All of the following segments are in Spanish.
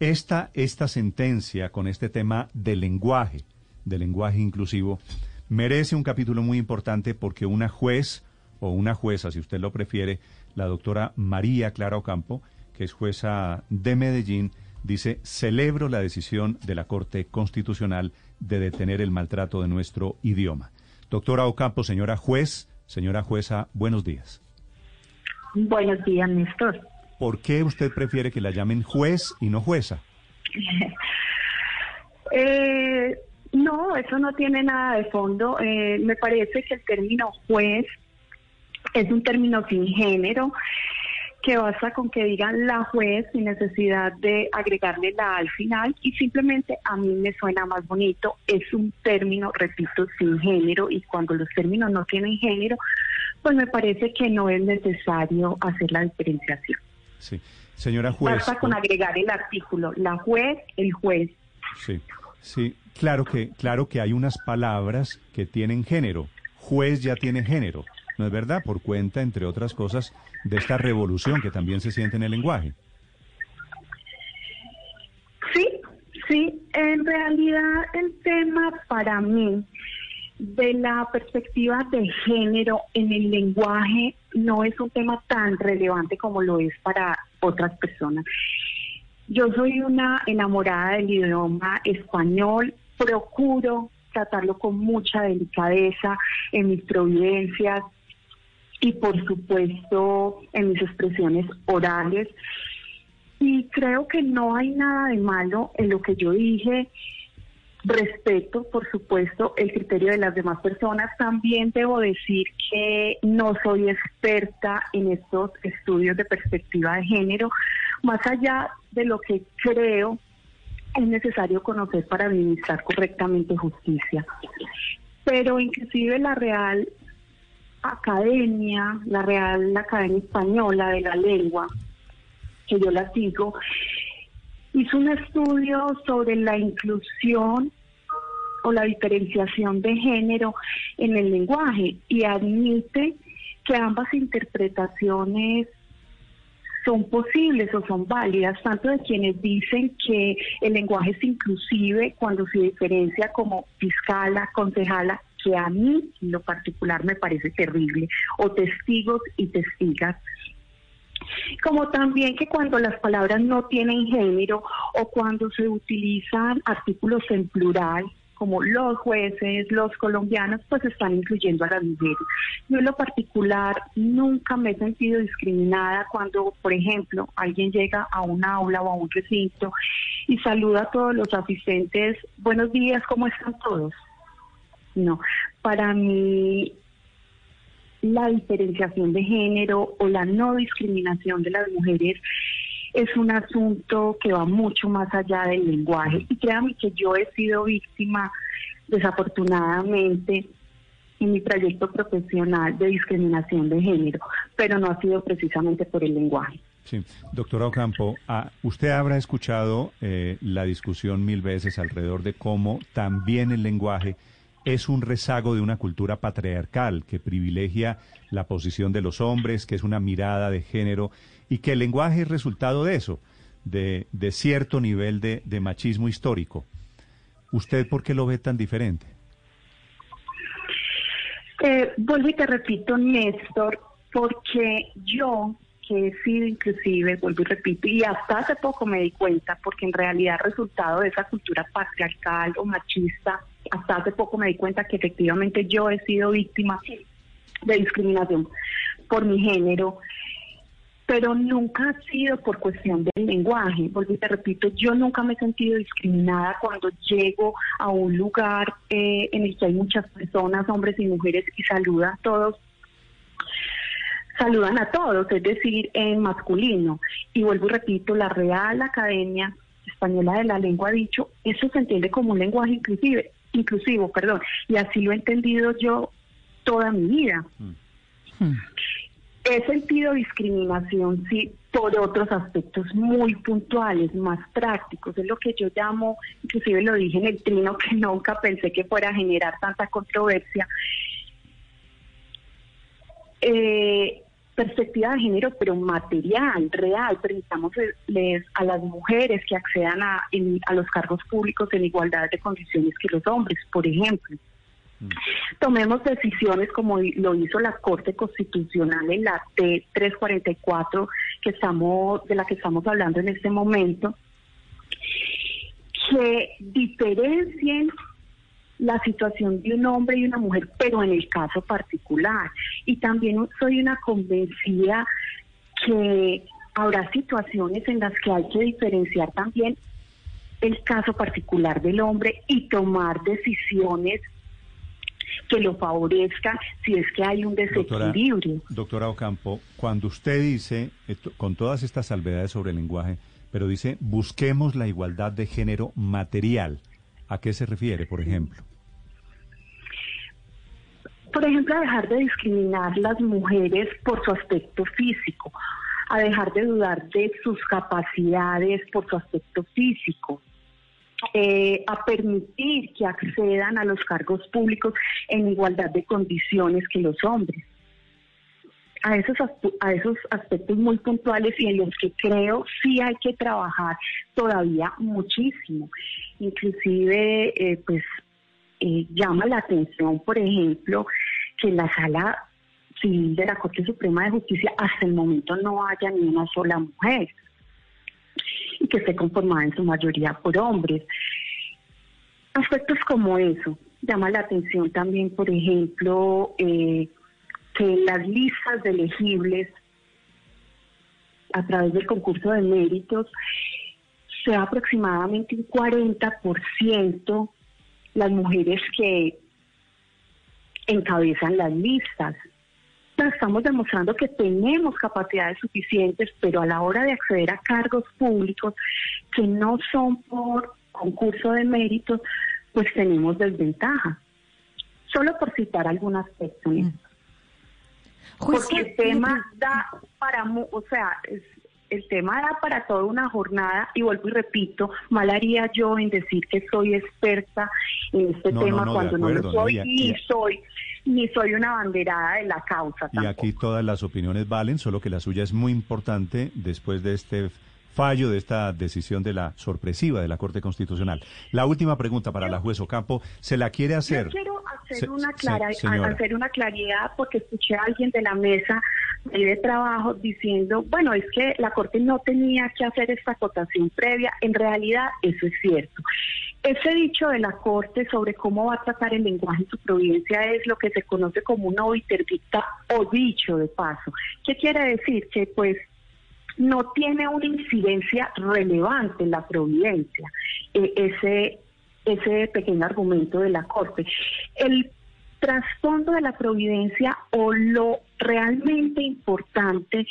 Esta, esta sentencia con este tema del lenguaje, del lenguaje inclusivo, merece un capítulo muy importante porque una juez o una jueza, si usted lo prefiere, la doctora María Clara Ocampo, que es jueza de Medellín, dice, celebro la decisión de la Corte Constitucional de detener el maltrato de nuestro idioma. Doctora Ocampo, señora juez, señora jueza, buenos días. Buenos días, Néstor. ¿Por qué usted prefiere que la llamen juez y no jueza? eh, no, eso no tiene nada de fondo. Eh, me parece que el término juez es un término sin género que basta con que digan la juez sin necesidad de agregarle la al final y simplemente a mí me suena más bonito. Es un término, repito, sin género y cuando los términos no tienen género, pues me parece que no es necesario hacer la diferenciación. Sí, señora juez. Basta con agregar el artículo, la juez, el juez. Sí, sí, claro que, claro que hay unas palabras que tienen género. Juez ya tiene género. ¿no es verdad? Por cuenta, entre otras cosas, de esta revolución que también se siente en el lenguaje. Sí, sí, en realidad el tema para mí de la perspectiva de género en el lenguaje no es un tema tan relevante como lo es para otras personas. Yo soy una enamorada del idioma español, procuro tratarlo con mucha delicadeza en mis providencias, y por supuesto en mis expresiones orales. Y creo que no hay nada de malo en lo que yo dije. Respeto, por supuesto, el criterio de las demás personas. También debo decir que no soy experta en estos estudios de perspectiva de género, más allá de lo que creo es necesario conocer para administrar correctamente justicia. Pero inclusive la Real academia, la Real Academia Española de la Lengua, que yo la sigo, hizo un estudio sobre la inclusión o la diferenciación de género en el lenguaje y admite que ambas interpretaciones son posibles o son válidas, tanto de quienes dicen que el lenguaje es inclusive cuando se diferencia como fiscala, concejala que a mí en lo particular me parece terrible, o testigos y testigas. Como también que cuando las palabras no tienen género o cuando se utilizan artículos en plural, como los jueces, los colombianos, pues están incluyendo a las mujeres. Yo en lo particular nunca me he sentido discriminada cuando, por ejemplo, alguien llega a un aula o a un recinto y saluda a todos los asistentes, buenos días, ¿cómo están todos? No, para mí la diferenciación de género o la no discriminación de las mujeres es un asunto que va mucho más allá del lenguaje. Y créanme que yo he sido víctima, desafortunadamente, en mi trayecto profesional de discriminación de género, pero no ha sido precisamente por el lenguaje. Sí, doctora Ocampo, ah, usted habrá escuchado eh, la discusión mil veces alrededor de cómo también el lenguaje es un rezago de una cultura patriarcal que privilegia la posición de los hombres, que es una mirada de género y que el lenguaje es resultado de eso, de, cierto nivel de, machismo histórico. ¿Usted por qué lo ve tan diferente? Eh, vuelvo y te repito, Néstor, porque yo que he sido inclusive, vuelvo y repito, y hasta hace poco me di cuenta, porque en realidad resultado de esa cultura patriarcal o machista hasta hace poco me di cuenta que efectivamente yo he sido víctima de discriminación por mi género, pero nunca ha sido por cuestión del lenguaje, porque te repito, yo nunca me he sentido discriminada cuando llego a un lugar eh, en el que hay muchas personas, hombres y mujeres, y saludan a todos saludan a todos, es decir, en masculino. Y vuelvo y repito, la Real Academia Española de la Lengua ha dicho, eso se entiende como un lenguaje inclusive inclusivo, perdón, y así lo he entendido yo toda mi vida. Mm. He sentido discriminación, sí, por otros aspectos muy puntuales, más prácticos. Es lo que yo llamo, inclusive lo dije en el trino, que nunca pensé que fuera a generar tanta controversia. Eh, perspectiva de género, pero material, real. Permitamos a las mujeres que accedan a, a los cargos públicos en igualdad de condiciones que los hombres, por ejemplo. Mm. Tomemos decisiones como lo hizo la Corte Constitucional en la T344 que estamos de la que estamos hablando en este momento, que diferencien la situación de un hombre y una mujer, pero en el caso particular. Y también soy una convencida que habrá situaciones en las que hay que diferenciar también el caso particular del hombre y tomar decisiones que lo favorezcan si es que hay un desequilibrio. Doctora, doctora Ocampo, cuando usted dice, con todas estas salvedades sobre el lenguaje, pero dice, busquemos la igualdad de género material, ¿a qué se refiere, por ejemplo? Por ejemplo, a dejar de discriminar las mujeres por su aspecto físico, a dejar de dudar de sus capacidades por su aspecto físico, eh, a permitir que accedan a los cargos públicos en igualdad de condiciones que los hombres. A esos, a esos aspectos muy puntuales y en los que creo sí hay que trabajar todavía muchísimo. Inclusive, eh, pues eh, llama la atención, por ejemplo, que en la sala civil de la Corte Suprema de Justicia hasta el momento no haya ni una sola mujer y que esté conformada en su mayoría por hombres. Aspectos como eso. Llama la atención también, por ejemplo, eh, que las listas de elegibles a través del concurso de méritos sea aproximadamente un 40% las mujeres que encabezan las listas. Estamos demostrando que tenemos capacidades suficientes, pero a la hora de acceder a cargos públicos que no son por concurso de méritos, pues tenemos desventaja. Solo por citar algún aspecto. Mm. Porque el tema da para, o sea, es, el tema da para toda una jornada y vuelvo y repito, mal haría yo en decir que soy experta en este tema cuando no lo soy y, soy ni soy una banderada de la causa. Y aquí todas las opiniones valen, solo que la suya es muy importante después de este fallo de esta decisión de la sorpresiva de la Corte Constitucional. La última pregunta para la juez Ocampo, ¿se la quiere hacer? Yo quiero hacer, una, clara, hacer una claridad porque escuché a alguien de la mesa de trabajo diciendo, bueno, es que la Corte no tenía que hacer esta acotación previa. En realidad, eso es cierto. Ese dicho de la Corte sobre cómo va a tratar el lenguaje en su providencia es lo que se conoce como una obiterdicta o dicho de paso. ¿Qué quiere decir? Que pues no tiene una incidencia relevante en la providencia, eh, ese, ese pequeño argumento de la Corte. El trasfondo de la providencia o lo realmente importante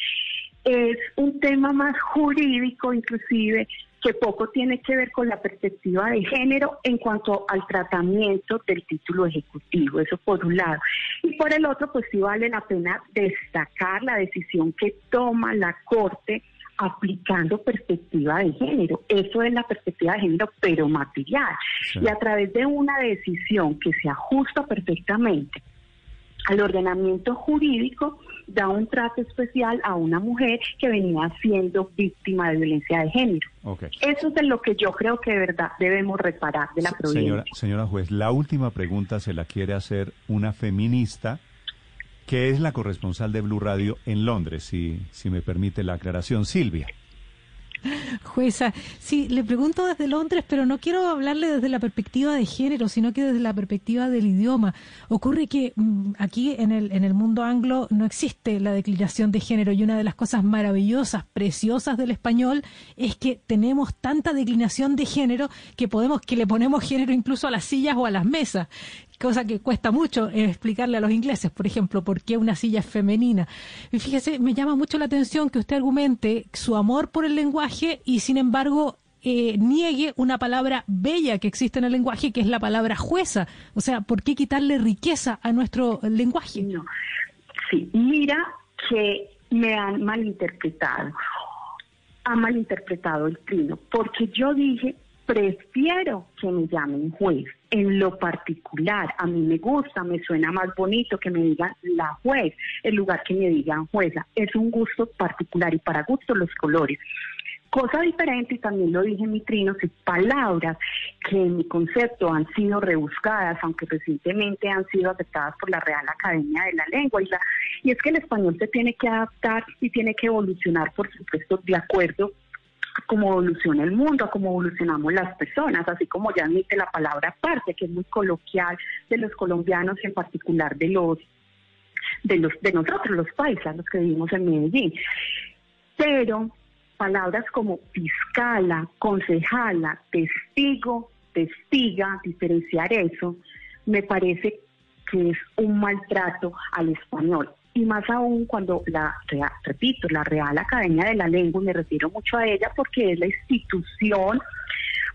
es un tema más jurídico inclusive que poco tiene que ver con la perspectiva de género en cuanto al tratamiento del título ejecutivo, eso por un lado. Y por el otro, pues sí vale la pena destacar la decisión que toma la Corte aplicando perspectiva de género. Eso es la perspectiva de género, pero material. Y a través de una decisión que se ajusta perfectamente al ordenamiento jurídico, da un trato especial a una mujer que venía siendo víctima de violencia de género. Eso es de lo que yo creo que de verdad debemos reparar de la provincia. Señora, señora juez, la última pregunta se la quiere hacer una feminista que es la corresponsal de Blue Radio en Londres, si, si me permite la aclaración. Silvia. Jueza, sí, le pregunto desde Londres, pero no quiero hablarle desde la perspectiva de género, sino que desde la perspectiva del idioma. Ocurre que mm, aquí en el, en el mundo anglo no existe la declinación de género y una de las cosas maravillosas, preciosas del español es que tenemos tanta declinación de género que podemos, que le ponemos género incluso a las sillas o a las mesas cosa que cuesta mucho explicarle a los ingleses, por ejemplo, por qué una silla es femenina. Y fíjese, me llama mucho la atención que usted argumente su amor por el lenguaje y sin embargo eh, niegue una palabra bella que existe en el lenguaje, que es la palabra jueza. O sea, ¿por qué quitarle riqueza a nuestro lenguaje? No. Sí, mira que me han malinterpretado. Ha malinterpretado el trino, porque yo dije prefiero que me llamen juez. En lo particular, a mí me gusta, me suena más bonito que me digan la juez, en lugar que me digan jueza. Es un gusto particular y para gusto los colores. Cosa diferente, y también lo dije en mi trino, si palabras que en mi concepto han sido rebuscadas, aunque recientemente han sido aceptadas por la Real Academia de la Lengua. Y, la, y es que el español se tiene que adaptar y tiene que evolucionar, por supuesto, de acuerdo a cómo evoluciona el mundo, a cómo evolucionamos las personas, así como ya admite la palabra parte, que es muy coloquial de los colombianos y en particular de los de los de nosotros los paisas, los que vivimos en Medellín. Pero palabras como fiscala, concejala, testigo, testiga, diferenciar eso, me parece que es un maltrato al español. Y más aún cuando la, repito, la Real Academia de la Lengua, me refiero mucho a ella porque es la institución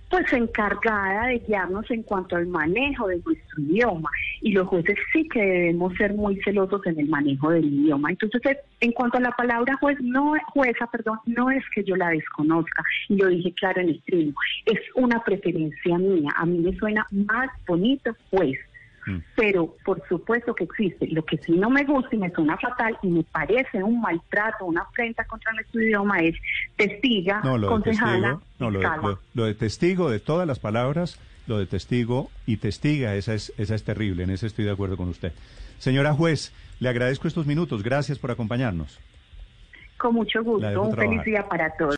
pues encargada de guiarnos en cuanto al manejo de nuestro idioma y los jueces sí que debemos ser muy celosos en el manejo del idioma. Entonces, eh, en cuanto a la palabra juez, no jueza, perdón, no es que yo la desconozca y lo dije claro en el trino, es una preferencia mía. A mí me suena más bonito juez Mm. Pero por supuesto que existe. Lo que sí no me gusta y me suena fatal y me parece un maltrato, una afrenta contra nuestro idioma es testiga, no, lo concejala, de testigo, no, lo de, testigo de todas las palabras, lo de testigo y testiga, esa es, esa es terrible, en eso estoy de acuerdo con usted. Señora juez, le agradezco estos minutos, gracias por acompañarnos. Con mucho gusto, un feliz día para todos.